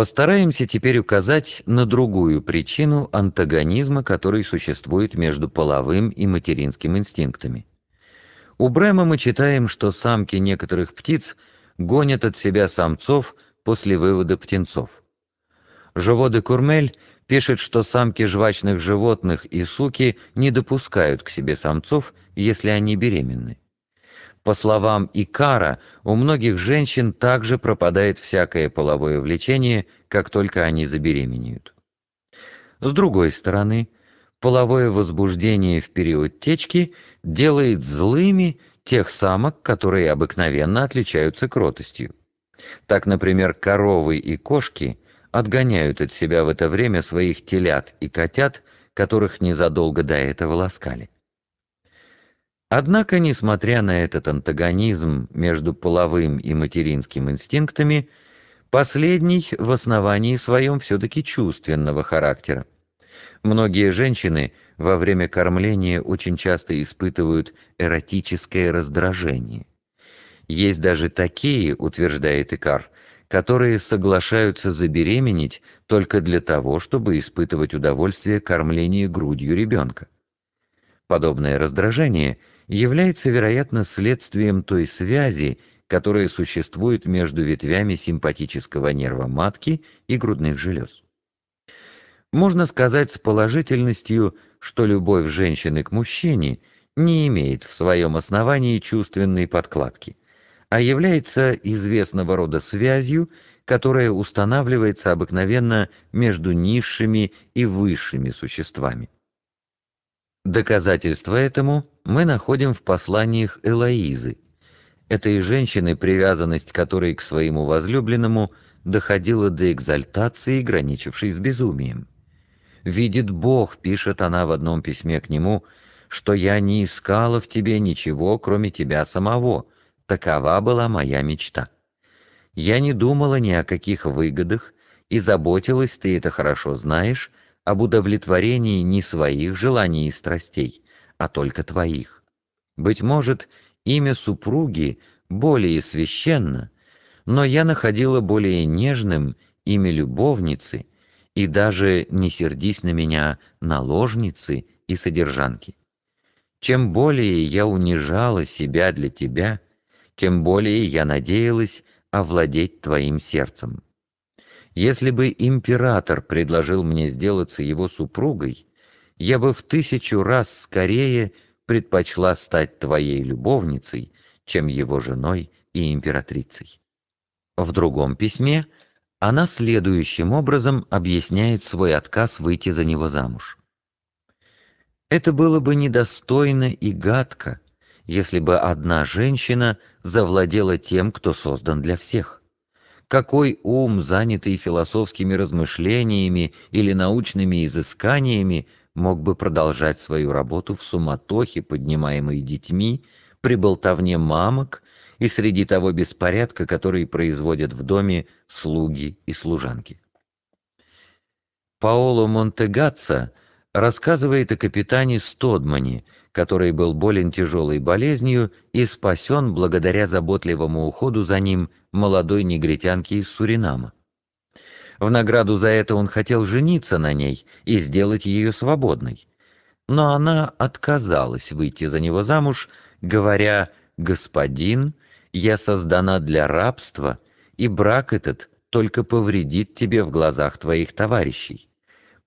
Постараемся теперь указать на другую причину антагонизма, который существует между половым и материнским инстинктами. У Брема мы читаем, что самки некоторых птиц гонят от себя самцов после вывода птенцов. Жово де Курмель пишет, что самки жвачных животных и суки не допускают к себе самцов, если они беременны. По словам Икара, у многих женщин также пропадает всякое половое влечение, как только они забеременеют. С другой стороны, половое возбуждение в период течки делает злыми тех самок, которые обыкновенно отличаются кротостью. Так, например, коровы и кошки отгоняют от себя в это время своих телят и котят, которых незадолго до этого ласкали. Однако, несмотря на этот антагонизм между половым и материнским инстинктами, последний в основании своем все-таки чувственного характера. Многие женщины во время кормления очень часто испытывают эротическое раздражение. Есть даже такие, утверждает Икар, которые соглашаются забеременеть только для того, чтобы испытывать удовольствие кормления грудью ребенка. Подобное раздражение – является, вероятно, следствием той связи, которая существует между ветвями симпатического нерва матки и грудных желез. Можно сказать с положительностью, что любовь женщины к мужчине не имеет в своем основании чувственной подкладки, а является известного рода связью, которая устанавливается обыкновенно между низшими и высшими существами. Доказательство этому мы находим в посланиях Элоизы, этой женщины, привязанность которой к своему возлюбленному доходила до экзальтации, граничившей с безумием. «Видит Бог», — пишет она в одном письме к нему, — «что я не искала в тебе ничего, кроме тебя самого. Такова была моя мечта. Я не думала ни о каких выгодах, и заботилась, ты это хорошо знаешь, об удовлетворении не своих желаний и страстей, а только твоих. Быть может, имя супруги более священно, но я находила более нежным имя любовницы и даже, не сердись на меня, наложницы и содержанки. Чем более я унижала себя для тебя, тем более я надеялась овладеть твоим сердцем. Если бы император предложил мне сделаться его супругой, я бы в тысячу раз скорее предпочла стать твоей любовницей, чем его женой и императрицей. В другом письме она следующим образом объясняет свой отказ выйти за него замуж. Это было бы недостойно и гадко, если бы одна женщина завладела тем, кто создан для всех. Какой ум, занятый философскими размышлениями или научными изысканиями, мог бы продолжать свою работу в суматохе, поднимаемой детьми, при болтовне мамок и среди того беспорядка, который производят в доме слуги и служанки. Паоло Монтегатца рассказывает о капитане Стодмане, который был болен тяжелой болезнью и спасен благодаря заботливому уходу за ним молодой негритянки из Суринама. В награду за это он хотел жениться на ней и сделать ее свободной. Но она отказалась выйти за него замуж, говоря «Господин, я создана для рабства, и брак этот только повредит тебе в глазах твоих товарищей.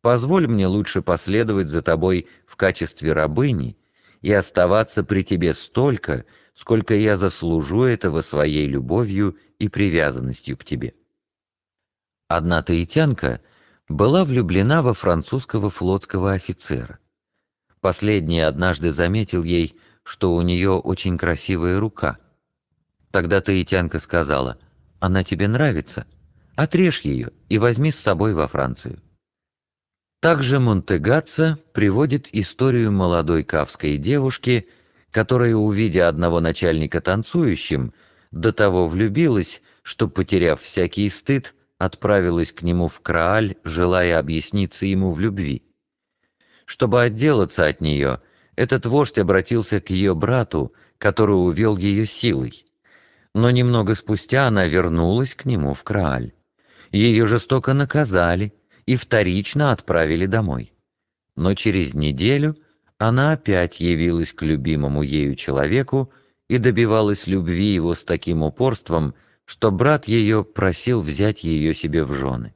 Позволь мне лучше последовать за тобой в качестве рабыни и оставаться при тебе столько, сколько я заслужу этого своей любовью и привязанностью к тебе. Одна таитянка была влюблена во французского флотского офицера. Последний однажды заметил ей, что у нее очень красивая рука. Тогда таитянка сказала, «Она тебе нравится? Отрежь ее и возьми с собой во Францию». Также Монтегатца приводит историю молодой кавской девушки, которая, увидя одного начальника танцующим, до того влюбилась, что, потеряв всякий стыд, отправилась к нему в Крааль, желая объясниться ему в любви. Чтобы отделаться от нее, этот вождь обратился к ее брату, который увел ее силой. Но немного спустя она вернулась к нему в Крааль. Ее жестоко наказали и вторично отправили домой. Но через неделю она опять явилась к любимому ею человеку и добивалась любви его с таким упорством, что брат ее просил взять ее себе в жены.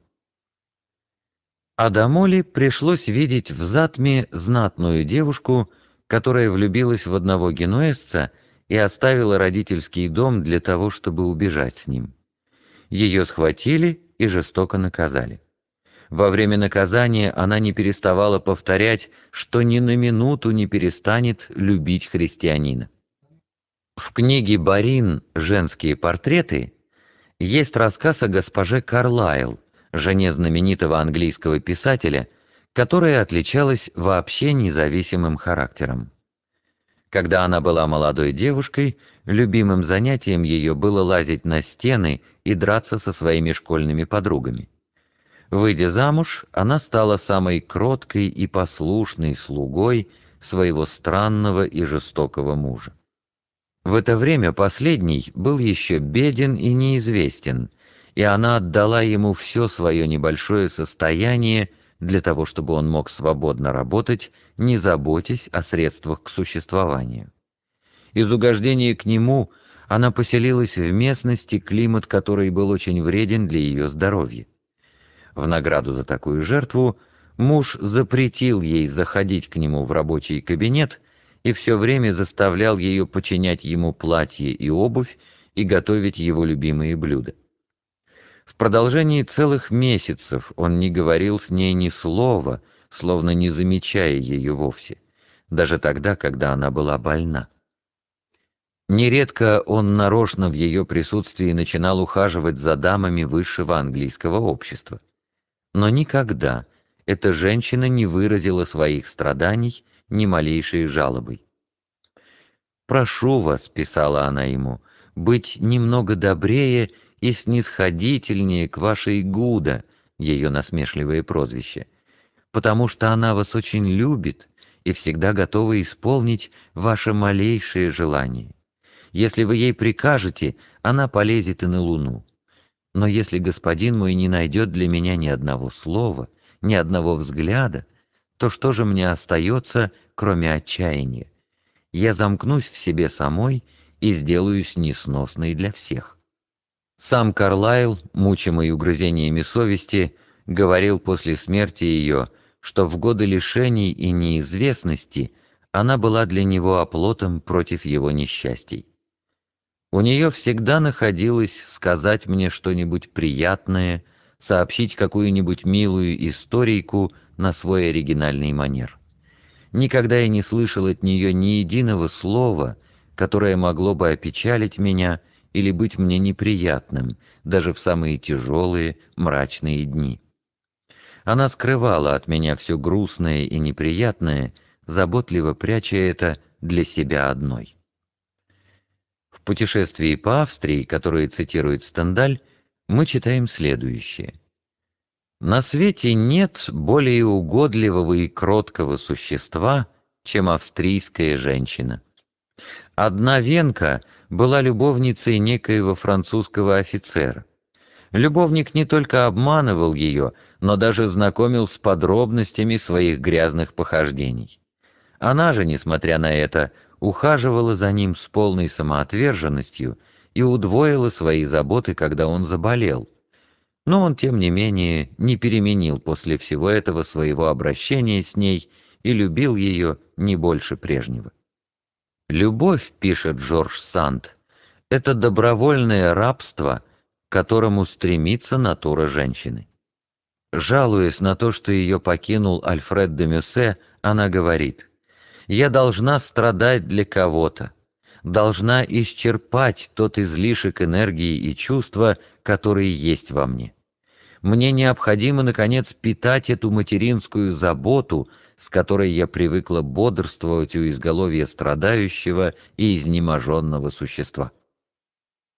Адамоле пришлось видеть в Затме знатную девушку, которая влюбилась в одного генуэзца и оставила родительский дом для того, чтобы убежать с ним. Ее схватили и жестоко наказали. Во время наказания она не переставала повторять, что ни на минуту не перестанет любить христианина. В книге Барин «Женские портреты» есть рассказ о госпоже Карлайл, жене знаменитого английского писателя, которая отличалась вообще независимым характером. Когда она была молодой девушкой, любимым занятием ее было лазить на стены и драться со своими школьными подругами. Выйдя замуж, она стала самой кроткой и послушной слугой своего странного и жестокого мужа. В это время последний был еще беден и неизвестен, и она отдала ему все свое небольшое состояние для того, чтобы он мог свободно работать, не заботясь о средствах к существованию. Из угождения к нему она поселилась в местности, климат которой был очень вреден для ее здоровья. В награду за такую жертву муж запретил ей заходить к нему в рабочий кабинет и все время заставлял ее подчинять ему платье и обувь и готовить его любимые блюда. В продолжении целых месяцев он не говорил с ней ни слова, словно не замечая ее вовсе, даже тогда, когда она была больна. Нередко он нарочно в ее присутствии начинал ухаживать за дамами высшего английского общества. Но никогда эта женщина не выразила своих страданий ни малейшей жалобой. «Прошу вас», — писала она ему, — «быть немного добрее и снисходительнее к вашей Гуда, ее насмешливое прозвище, потому что она вас очень любит и всегда готова исполнить ваше малейшее желание. Если вы ей прикажете, она полезет и на луну. Но если господин мой не найдет для меня ни одного слова, ни одного взгляда, то что же мне остается, кроме отчаяния? Я замкнусь в себе самой и сделаюсь несносной для всех. Сам Карлайл, мучимый угрызениями совести, говорил после смерти ее, что в годы лишений и неизвестности она была для него оплотом против его несчастий. У нее всегда находилось сказать мне что-нибудь приятное, сообщить какую-нибудь милую историйку на свой оригинальный манер. Никогда я не слышал от нее ни единого слова, которое могло бы опечалить меня или быть мне неприятным, даже в самые тяжелые, мрачные дни. Она скрывала от меня все грустное и неприятное, заботливо пряча это для себя одной. Путешествии по Австрии, которое цитирует Стендаль, мы читаем следующее. «На свете нет более угодливого и кроткого существа, чем австрийская женщина. Одна венка была любовницей некоего французского офицера. Любовник не только обманывал ее, но даже знакомил с подробностями своих грязных похождений. Она же, несмотря на это, ухаживала за ним с полной самоотверженностью и удвоила свои заботы, когда он заболел. Но он, тем не менее, не переменил после всего этого своего обращения с ней и любил ее не больше прежнего. Любовь, пишет Жорж Санд, это добровольное рабство, к которому стремится натура женщины. Жалуясь на то, что ее покинул Альфред де Мюссе, она говорит, «Я должна страдать для кого-то, должна исчерпать тот излишек энергии и чувства, которые есть во мне. Мне необходимо, наконец, питать эту материнскую заботу, с которой я привыкла бодрствовать у изголовья страдающего и изнеможенного существа.